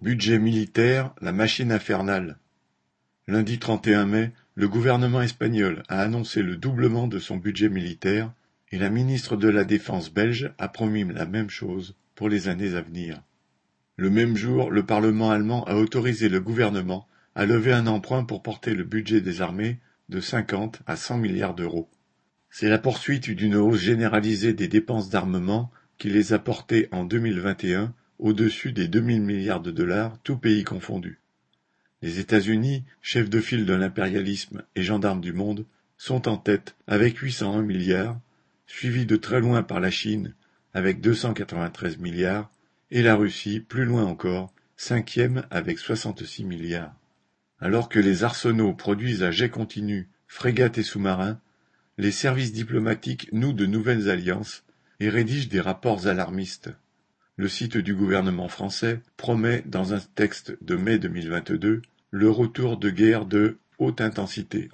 Budget militaire, la machine infernale. Lundi 31 mai, le gouvernement espagnol a annoncé le doublement de son budget militaire et la ministre de la Défense belge a promis la même chose pour les années à venir. Le même jour, le Parlement allemand a autorisé le gouvernement à lever un emprunt pour porter le budget des armées de 50 à 100 milliards d'euros. C'est la poursuite d'une hausse généralisée des dépenses d'armement qui les a portées en 2021 au-dessus des 2000 milliards de dollars, tous pays confondus. Les États-Unis, chefs de file de l'impérialisme et gendarmes du monde, sont en tête avec 801 milliards, suivis de très loin par la Chine avec 293 milliards et la Russie, plus loin encore, cinquième avec 66 milliards. Alors que les arsenaux produisent à jet continu frégates et sous-marins, les services diplomatiques nouent de nouvelles alliances et rédigent des rapports alarmistes. Le site du gouvernement français promet, dans un texte de mai 2022, le retour de guerre de haute intensité,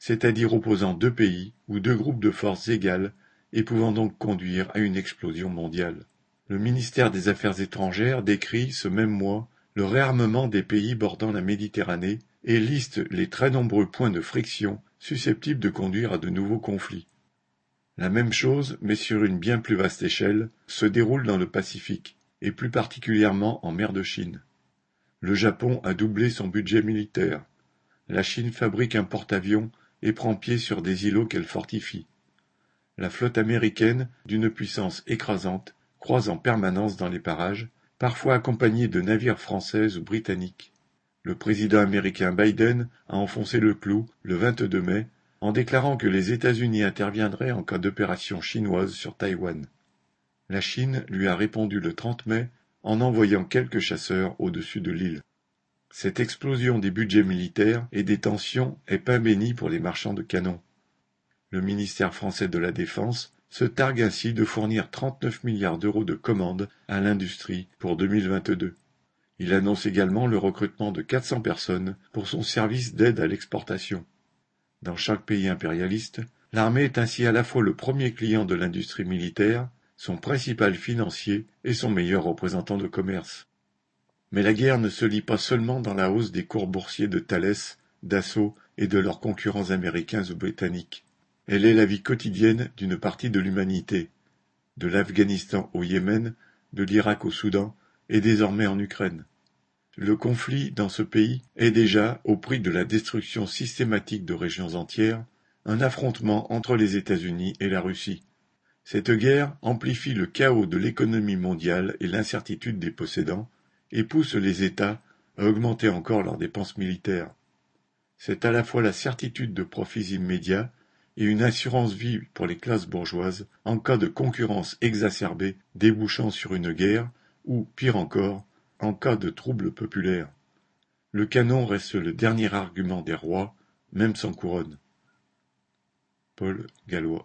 c'est-à-dire opposant deux pays ou deux groupes de forces égales et pouvant donc conduire à une explosion mondiale. Le ministère des Affaires étrangères décrit ce même mois le réarmement des pays bordant la Méditerranée et liste les très nombreux points de friction susceptibles de conduire à de nouveaux conflits. La même chose, mais sur une bien plus vaste échelle, se déroule dans le Pacifique, et plus particulièrement en mer de Chine. Le Japon a doublé son budget militaire. La Chine fabrique un porte-avions et prend pied sur des îlots qu'elle fortifie. La flotte américaine, d'une puissance écrasante, croise en permanence dans les parages, parfois accompagnée de navires français ou britanniques. Le président américain Biden a enfoncé le clou le 22 mai en déclarant que les États-Unis interviendraient en cas d'opération chinoise sur Taïwan. La Chine lui a répondu le 30 mai en envoyant quelques chasseurs au-dessus de l'île. Cette explosion des budgets militaires et des tensions est pas bénie pour les marchands de canons. Le ministère français de la Défense se targue ainsi de fournir 39 milliards d'euros de commandes à l'industrie pour 2022. Il annonce également le recrutement de 400 personnes pour son service d'aide à l'exportation. Dans chaque pays impérialiste, l'armée est ainsi à la fois le premier client de l'industrie militaire, son principal financier et son meilleur représentant de commerce. Mais la guerre ne se lie pas seulement dans la hausse des cours boursiers de Thales, Dassault et de leurs concurrents américains ou britanniques. Elle est la vie quotidienne d'une partie de l'humanité, de l'Afghanistan au Yémen, de l'Irak au Soudan et désormais en Ukraine. Le conflit dans ce pays est déjà, au prix de la destruction systématique de régions entières, un affrontement entre les États-Unis et la Russie. Cette guerre amplifie le chaos de l'économie mondiale et l'incertitude des possédants, et pousse les États à augmenter encore leurs dépenses militaires. C'est à la fois la certitude de profits immédiats et une assurance vie pour les classes bourgeoises en cas de concurrence exacerbée débouchant sur une guerre ou, pire encore, en cas de troubles populaires. Le canon reste le dernier argument des rois, même sans couronne. Paul Gallois